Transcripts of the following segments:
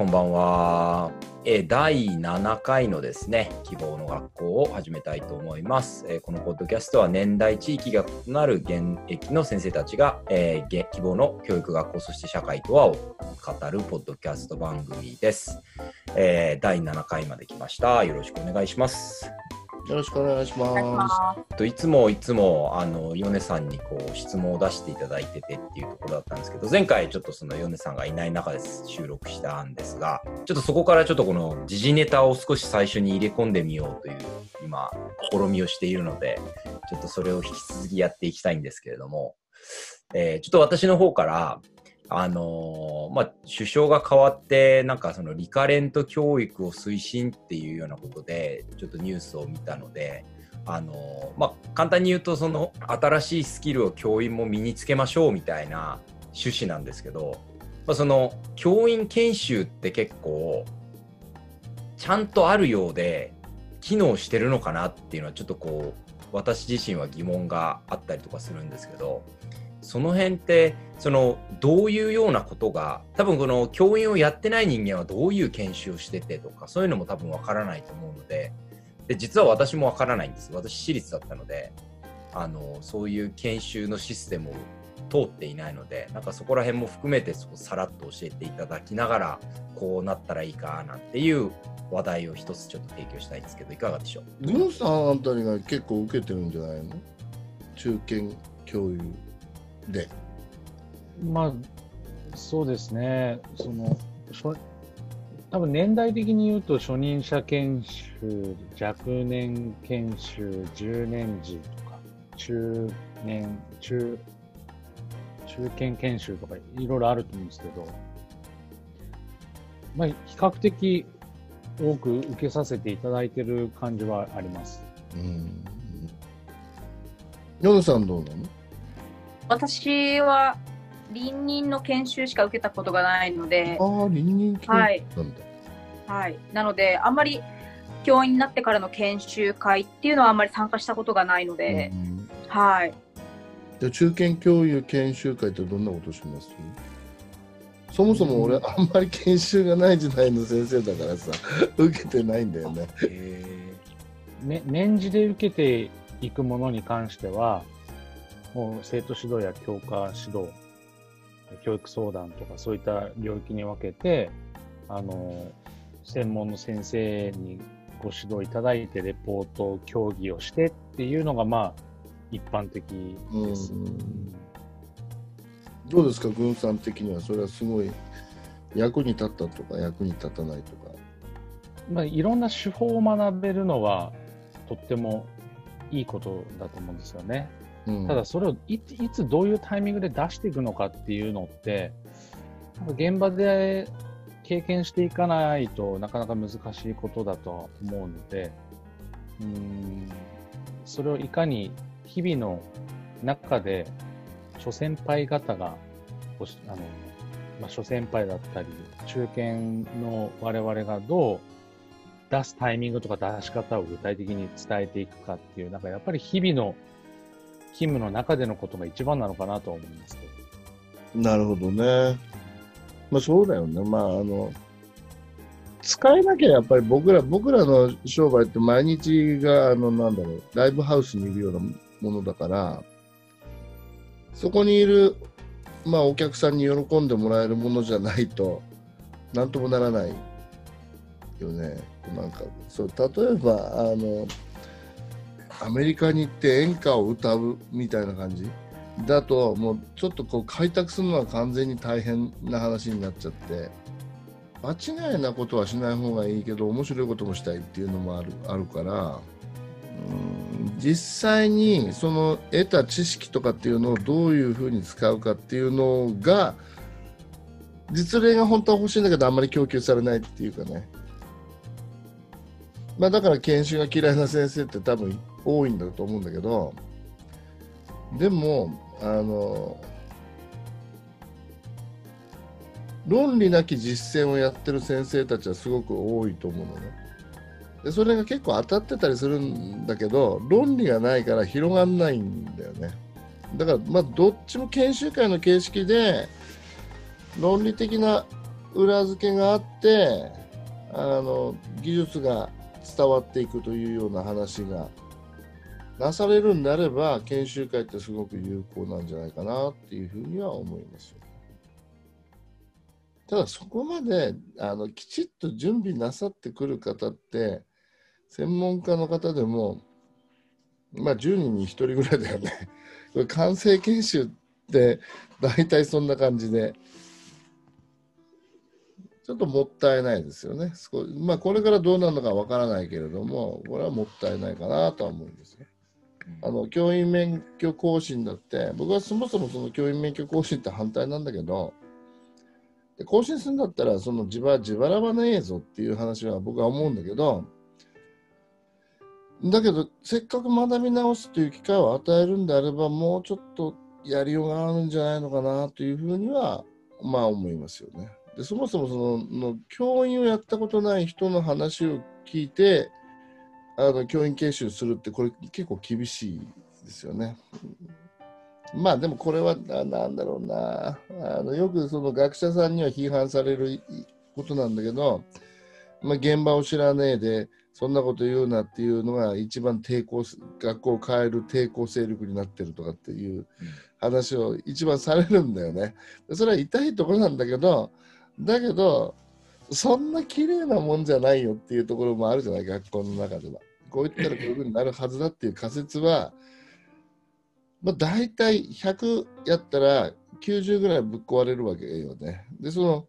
こんばんは。え第7回のですね、希望の学校を始めたいと思います。えこのポッドキャストは年代、地域が異なる現役の先生たちが、えー、希望の教育学校、そして社会とはを語るポッドキャスト番組です。えー、第7回まで来ました。よろしくお願いします。よろしくお願いします。といつもいつもあの米さんにこう質問を出していただいててっていうところだったんですけど前回ちょっとその米さんがいない中で収録したんですがちょっとそこからちょっとこの時事ネタを少し最初に入れ込んでみようという今試みをしているのでちょっとそれを引き続きやっていきたいんですけれども、えー、ちょっと私の方からあの、まあ、首相が変わって、なんかそのリカレント教育を推進っていうようなことで、ちょっとニュースを見たので、あの、まあ、簡単に言うと、その新しいスキルを教員も身につけましょうみたいな趣旨なんですけど、まあ、その教員研修って結構、ちゃんとあるようで、機能してるのかなっていうのはちょっとこう、私自身は疑問があったりとかするんですけど、その辺ってそのどういうようなことが多分この教員をやってない人間はどういう研修をしててとかそういうのも多分わからないと思うのでで実は私もわからないんです。私私立だったのであのそういう研修のシステムを通っていないのでなんかそこら辺も含めてそこさらっと教えていただきながらこうなったらいいかなんていう話題を一つちょっと提供したいんですけどいかがでしょう？グンさんあたりが結構受けてるんじゃないの？中堅教諭。で。まあ、そうですね。その、多分年代的に言うと初任者研修、若年研修、10年時とか、中年、中、中堅研修とかいろいろあると思うんですけど、まあ、比較的多く受けさせていただいてる感じはあります。うん。ヨさんどうなの？私は臨任の研修しか受けたことがないので、ああ、臨任研修なんだ、はい。はい。なので、あんまり教員になってからの研修会っていうのはあんまり参加したことがないので、うん、はい。じゃ中堅教諭研修会ってどんなことします？そもそも俺、あんまり研修がない時代の先生だからさ、受けてないんだよね。ね年次で受けていくものに関しては、生徒指導や教科指導、教育相談とかそういった領域に分けて、あの、専門の先生にご指導いただいて、レポート、協議をしてっていうのが、まあ、一般的です。どうですか、軍さん的には、それはすごい役に立ったとか、役に立たないとか。まあ、いろんな手法を学べるのは、とってもいいことだと思うんですよね。ただそれをいつどういうタイミングで出していくのかっていうのって現場で経験していかないとなかなか難しいことだと思うのでうんそれをいかに日々の中で諸先輩方があの、まあ、諸先輩だったり中堅の我々がどう出すタイミングとか出し方を具体的に伝えていくかっていうなんかやっぱり日々の勤務の中でのことが一番なのかなと思います。なるほどね。まあそうだよね。まああの、使えなきゃやっぱり僕ら、僕らの商売って毎日が、あの、なんだろう、ライブハウスにいるようなものだから、そこにいる、まあお客さんに喜んでもらえるものじゃないと、なんともならないよね。なんか、そう、例えば、あの、アメリカに行って演歌を歌うみたいな感じ？だともうちょっとこう開拓するのは完全に大変な話になっちゃって。間違いなことはしない方がいいけど面白いこともしたいっていうのもあるあるから。うん実際にその得た知識とかっていうのをどういうふうに使うかっていうのが実例が本当は欲しいんだけどあんまり供給されないっていうかね。まあだから研修が嫌いな先生って多分多いんだと思うんだけどでもあの論理なき実践をやってる先生たちはすごく多いと思うのね。でそれが結構当たってたりするんだけど論理がないから広がんないんだよねだからまあどっちも研修会の形式で論理的な裏付けがあってあの技術が伝わっていくというような話がなされるんであれば研修会ってすごく有効なんじゃないかなっていうふうには思いますただそこまであのきちっと準備なさってくる方って専門家の方でもまあ10人に1人ぐらいだよね。これ完成研修って大体そんな感じでちょっともったいないですよね。まあ、これからどうなるのかわからないけれども、これはもったいないかなとは思うんですよ。あの教員免許更新だって、僕はそもそもその教員免許更新って反対なんだけど、で更新するんだったら、その自腹自腹はねえぞっていう話は僕は思うんだけど、だけど、せっかく学び直すという機会を与えるんであれば、もうちょっとやりようがあるんじゃないのかなというふうには、まあ思いますよね。でそもそもそのの教員をやったことない人の話を聞いてあの教員研修するってこれ結構厳しいですよね。まあでもこれは何だろうなあのよくその学者さんには批判されることなんだけど、まあ、現場を知らねえでそんなこと言うなっていうのが一番抵抗学校を変える抵抗勢力になってるとかっていう話を一番されるんだよね。それは痛いところなんだけどだけど、そんな綺麗なもんじゃないよっていうところもあるじゃない、学校の中では。こう言ったらこういうふうになるはずだっていう仮説は、まあ、大体100やったら90ぐらいぶっ壊れるわけよね。で、その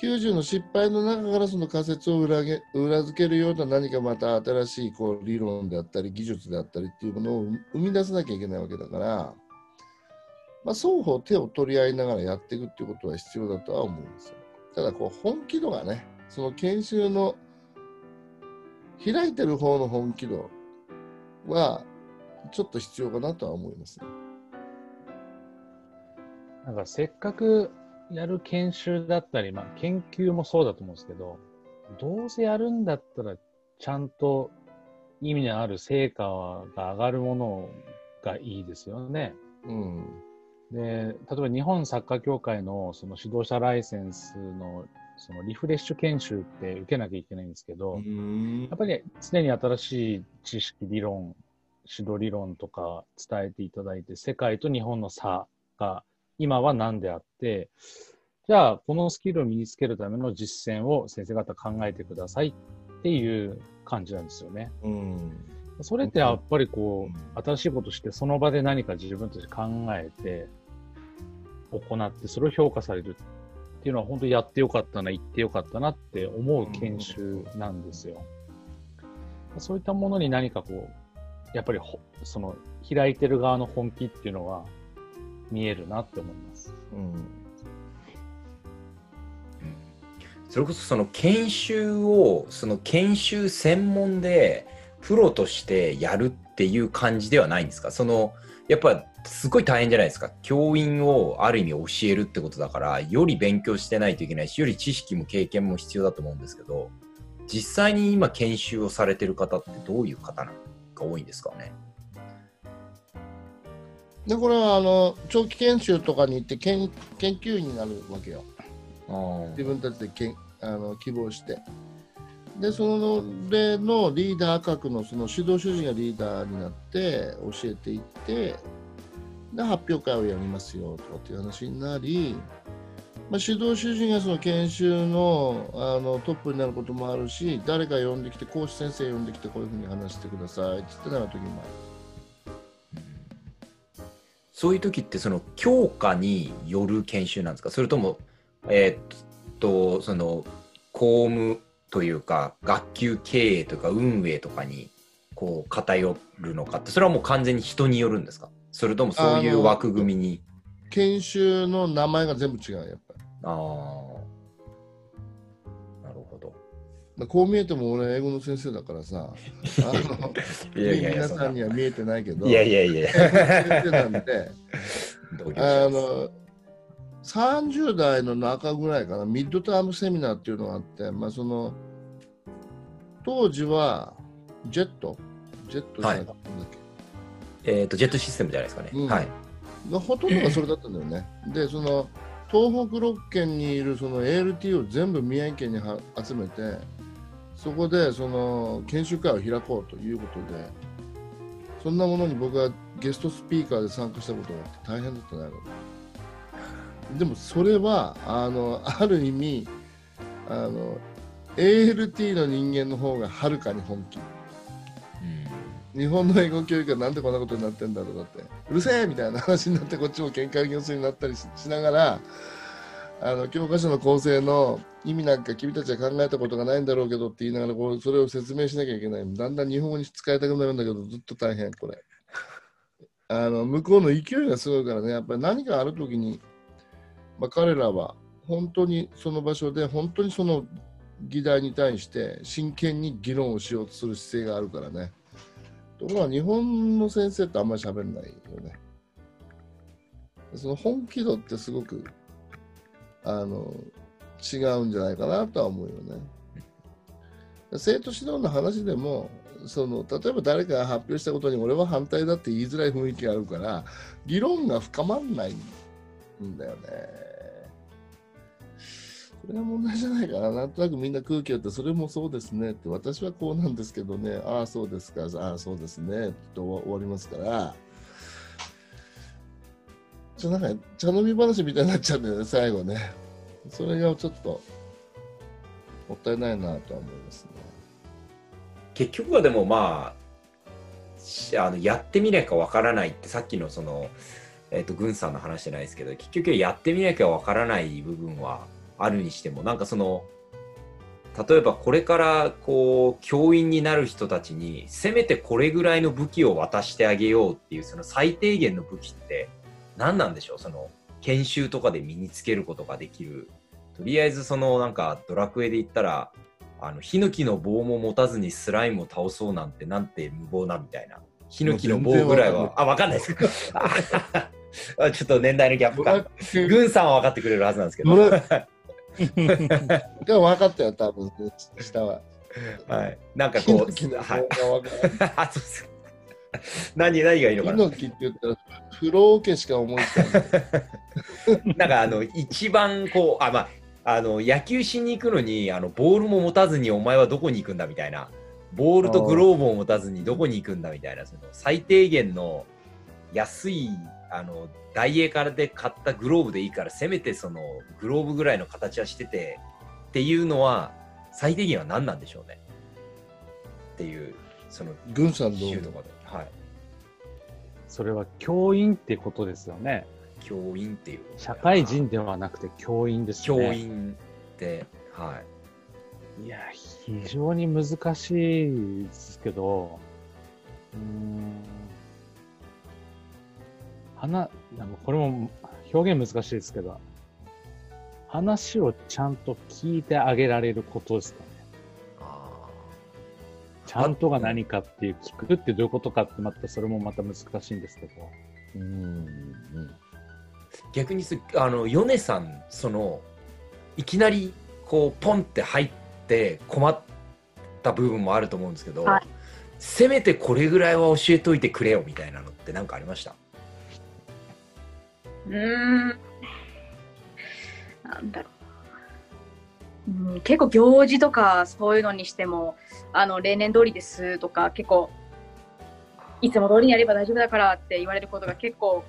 90の失敗の中からその仮説を裏げ裏付けるような何かまた新しいこう理論であったり技術であったりっていうものを生み出さなきゃいけないわけだから、まあ、双方手を取り合いながらやっていくっていうことは必要だとは思うんですよ。ただこう本気度がね、その研修の開いてる方の本気度はちょっと必要かなとは思いますね。なんかせっかくやる研修だったり、まあ、研究もそうだと思うんですけど、どうせやるんだったらちゃんと意味のある成果が上がるものがいいですよね。うん。で、例えば日本サッカー協会のその指導者ライセンスのそのリフレッシュ研修って受けなきゃいけないんですけど、やっぱり常に新しい知識、理論、指導理論とか伝えていただいて、世界と日本の差が今は何であって、じゃあこのスキルを身につけるための実践を先生方考えてくださいっていう感じなんですよね。うん。それってやっぱりこう、新しいことしてその場で何か自分たち考えて、行って、それを評価されるっていうのは本当にやってよかったな、行ってよかったなって思う研修なんですよ。そういったものに何かこう、やっぱりその開いてる側の本気っていうのは見えるなって思います。うんそれこそその研修をその研修専門でプロとしてやるっていう感じではないんですか？そのやっぱすごい大変じゃないですか。教員をある意味教えるってことだから、より勉強してないといけないし、より知識も経験も必要だと思うんですけど、実際に今研修をされてる方ってどういう方が多いんですかね？でこれはあの長期研修とかに行って研研究員になるわけよ。自分たちでけんあの希望して。でその例のリーダー格のその指導主事がリーダーになって教えていってで発表会をやりますよとかっていう話になり、まあ、指導主事がその研修のあのトップになることもあるし誰か呼んできて講師先生呼んできてこういうふうに話してくださいって言ってなる時もある。そういう時ってその教科による研修なんですか？それともえー、っとその公務というか学級経営とか運営とかにこう偏るのかってそれはもう完全に人によるんですか？それともそういう枠組みに？研修の名前が全部違うやっぱり。ああなるほど。こう見えても俺英語の先生だからさ あの皆さんには見えてないけどいやいやいや。先生なんで あの30代の中ぐらいかなミッドタームセミナーっていうのがあって、まあ、その当時はジェット、ジェットじゃなかったんだっけ、えっ、ー、と、ジェットシステムじゃないですかね。うん、はい。ほとんどがそれだったんだよね。で、その、東北6県にいるその ALT を全部宮城県に集めて、そこでその研修会を開こうということで、そんなものに僕はゲストスピーカーで参加したことがあって大変だったね。でもそれはあのある意味あの ALT の人間の方がはるかに本気、うん、日本の英語教育はなんでこんなことになってんだとかって。うるせえみたいな話になってこっちも喧嘩行政になったりしながらあの教科書の構成の意味なんか君たちは考えたことがないんだろうけどって言いながらこうそれを説明しなきゃいけない。だんだん日本語に使いたくなるんだけどずっと大変これ。あの向こうの勢いがすごいからね。やっぱり何かある時に、まあ、彼らは本当にその場所で本当にその議題に対して真剣に議論をしようとする姿勢があるからね。ところが日本の先生ってあんまり喋んないよね。その本気度ってすごくあの違うんじゃないかなとは思うよね。生徒指導の話でもその例えば誰かが発表したことに俺は反対だって言いづらい雰囲気があるから議論が深まらないんだよね。それが問題じゃないかな。なんとなくみんな空気あって、それもそうですねって、私はこうなんですけどね、ああ、そうですか、ああ、そうですね、と終わりますから、ちょなんか茶飲み話みたいになっちゃうんだよね、最後ね。それがちょっと、もったいないなとは思いますね。結局はでもまあ、あのやってみなきゃわからないってさっきのその、えーと、と軍さんの話じゃないですけど結局やってみなきゃわからない部分はあるにしてもなんかその例えばこれからこう教員になる人たちにせめてこれぐらいの武器を渡してあげようっていうその最低限の武器って何なんでしょう？その研修とかで身につけることができる。とりあえずそのなんかドラクエで言ったらあのヒノキの棒も持たずにスライムを倒そうなんてなんて無謀なみたいな。ヒノキの棒ぐらいはあ分かんないです。かちょっと年代のギャップか。軍さんは分かってくれるはずなんですけど でも分かったよ、多分下は。はい。なんかこう、はい。何何がいいのかな。ヒって言ったら、風呂桶しか思いつかない。なんかあの、一番こう、あ、まあ、あの野球しに行くのにあのボールも持たずにお前はどこに行くんだみたいなボールとグローブを持たずにどこに行くんだみたいなその最低限の安いあのダイエーからで買ったグローブでいいからせめてそのグローブぐらいの形はしててっていうのは最低限は何なんでしょうね。っていうその軍さんのとかではい。それは教員ってことですよね。教員っていう。社会人ではなくて教員ですね。教員ってはい。いや非常に難しいですけどうん話、これも表現難しいですけど、話をちゃんと聞いてあげられることですかね。ちゃんとが何かっていう、聞くってどういうことかってまたそれもまた難しいんですけど。うん、逆にすあの米さんそのいきなりこうポンって入って困った部分もあると思うんですけど、はい、せめてこれぐらいは教えといてくれよみたいなのって何かありました？うん。なんだろう。うん、結構行事とかそういうのにしても、あの、例年通りですとか、結構、いつも通りにやれば大丈夫だからって言われることが結構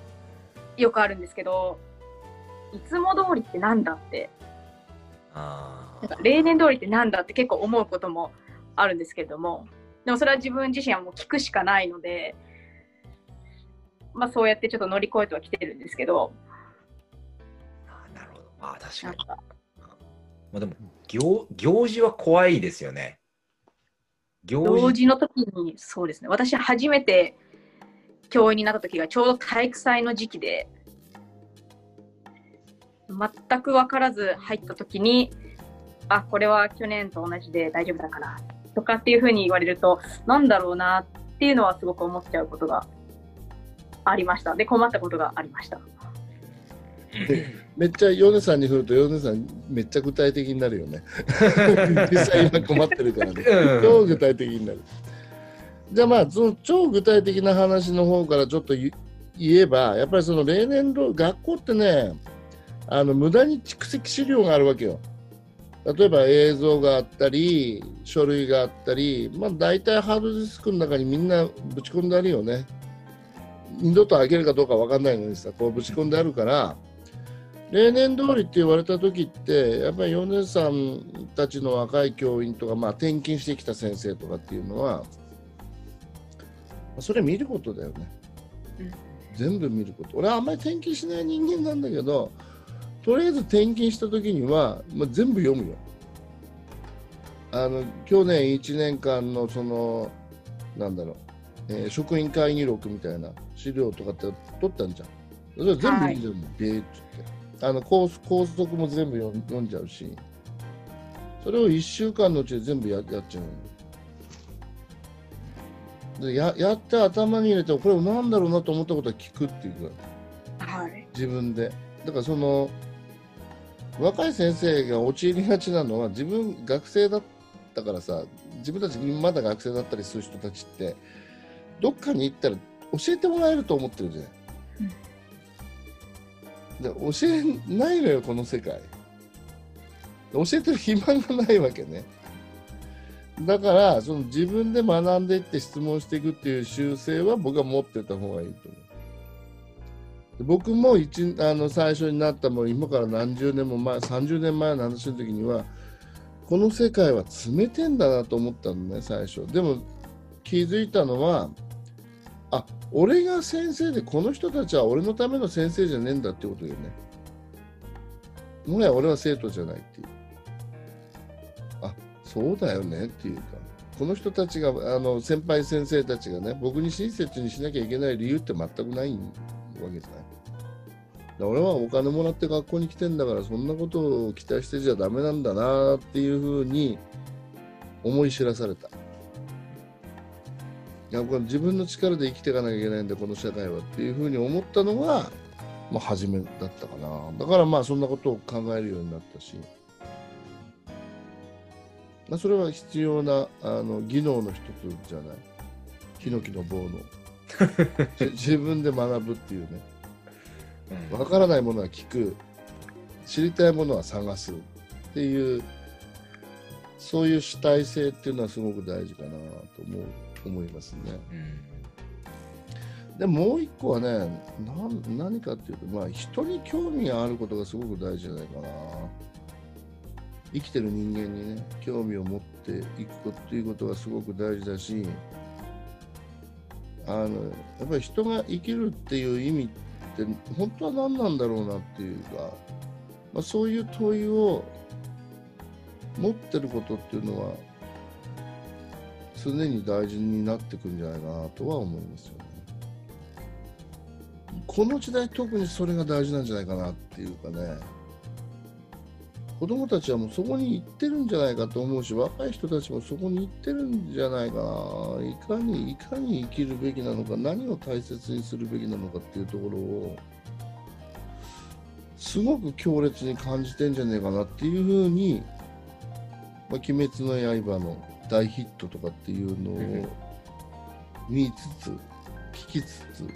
よくあるんですけど、いつも通りってなんだって、なんか例年通りってなんだって結構思うこともあるんですけれども、でもそれは自分自身はもう聞くしかないので、まあ、そうやってちょっと乗り越えてはきてるんですけど。あなるほど。あ確かに。まあ、でも行、行事は怖いですよね。行事の時に、そうですね。私、初めて教員になった時がちょうど体育祭の時期で、全く分からず入った時に、あ、これは去年と同じで大丈夫だからとかっていうふうに言われると、なんだろうなっていうのはすごく思っちゃうことがありました。で、困ったことがありました。めっちゃ米さんに振ると米さんめっちゃ具体的になるよね。実際今困ってるからね。超具体的になる。じゃあまあその超具体的な話の方からちょっと言えばやっぱりその例年度学校ってねあの無駄に蓄積資料があるわけよ。例えば映像があったり書類があったり、まあ、大体ハードディスクの中にみんなぶち込んであるよね二度と開けるかどうか分かんないのにさこうぶち込んであるから例年通りって言われた時ってやっぱり米さんたちの若い教員とか、まあ、転勤してきた先生とかっていうのはそれ見ることだよね、うん、全部見ること。俺はあんまり転勤しない人間なんだけどとりあえず転勤した時には、まあ、全部読むよ。あの去年1年間のそのなんだろう、えー、職員会議録みたいな資料とかって取ったんじゃん。それ全部読んじゃうの、でーっつってあの高高速も全部読んじゃうし。それを1週間のうちで全部ややっちゃうでややって頭に入れてこれなんだろうなと思ったことは聞くっていうか、はい、自分で。だからその若い先生が陥りがちなのは自分学生だったからさ自分たちまだ学生だったりする人たちってどっかに行ったら教えてもらえると思ってるじゃない。で教えないのよこの世界。教えてる暇がないわけね。だからその自分で学んでいって質問していくっていう習性は僕は持ってた方がいいと思う。僕も一あの最初になったもう今から何十年も前30年前の話の時にはこの世界は冷てんだなと思ったのね最初でも気づいたのはあ俺が先生でこの人たちは俺のための先生じゃねえんだってことよね。もはや俺は生徒じゃないっていう。あそうだよねっていうか。この人たちがあの先輩先生たちがね僕に親切にしなきゃいけない理由って全くないわけじゃない。俺はお金もらって学校に来てんだからそんなことを期待してちゃダメなんだなっていうふうに思い知らされた。やっぱ自分の力で生きていかなきゃいけないんだこの社会はっていうふうに思ったのが、まあ、初めだったかな。だからまあそんなことを考えるようになったし、まあ、それは必要なあの技能の一つじゃない。ヒノキの棒の。自分で学ぶっていうね。わからないものは聞く。知りたいものは探すっていうそういう主体性っていうのはすごく大事かなと思う。思いますね。うん、でもう一個はね何かっていうと、まあ、人に興味があることがすごく大事じゃないかな。生きてる人間にね興味を持っていくということがすごく大事だしあのやっぱり人が生きるっていう意味って本当は何なんだろうなっていうか、まあ、そういう問いを持ってることっていうのは常に大事になってくんじゃないかなとは思いますよね。この時代特にそれが大事なんじゃないかなっていうかね子供たちはもうそこに行ってるんじゃないかと思うし若い人たちもそこに行ってるんじゃないかないかにいかに生きるべきなのか何を大切にするべきなのかっていうところをすごく強烈に感じてんじゃねえかなっていうふうに「まあ、鬼滅の刃」の大ヒットとかっていうのを見つつ、聞きつつ、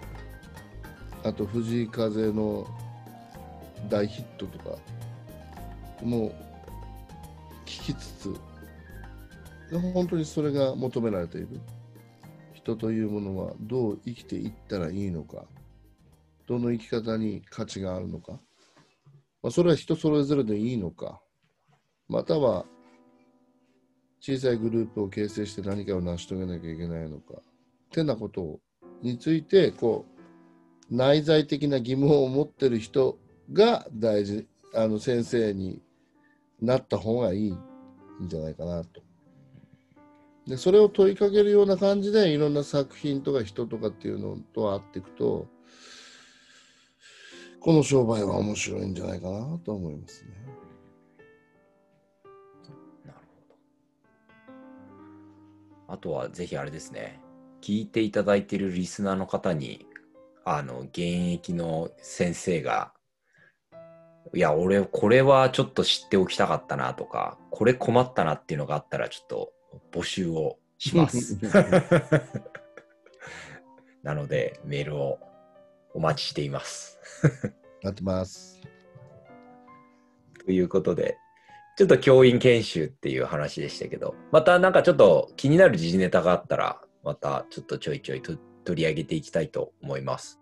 あと藤井風の大ヒットとかも聞きつつ、本当にそれが求められている。人というものはどう生きていったらいいのか、どの生き方に価値があるのか、まあ、それは人それぞれでいいのか、または小さいグループを形成して何かを成し遂げなきゃいけないのかってなことについてこう内在的な疑問を持ってる人が大事あの先生になった方がいいんじゃないかなと。でそれを問いかけるような感じでいろんな作品とか人とかっていうのと会っていくとこの商売は面白いんじゃないかなと思いますね。あとはぜひあれですね、聞いていただいているリスナーの方に、あの、現役の先生がいや、俺、これはちょっと知っておきたかったなとか、これ困ったなっていうのがあったら、ちょっと募集をします。なので、メールをお待ちしています。なってます。ということで、ちょっと教員研修っていう話でしたけど、またなんかちょっと気になる時事ネタがあったら、またちょっとちょいちょい取り上げていきたいと思います。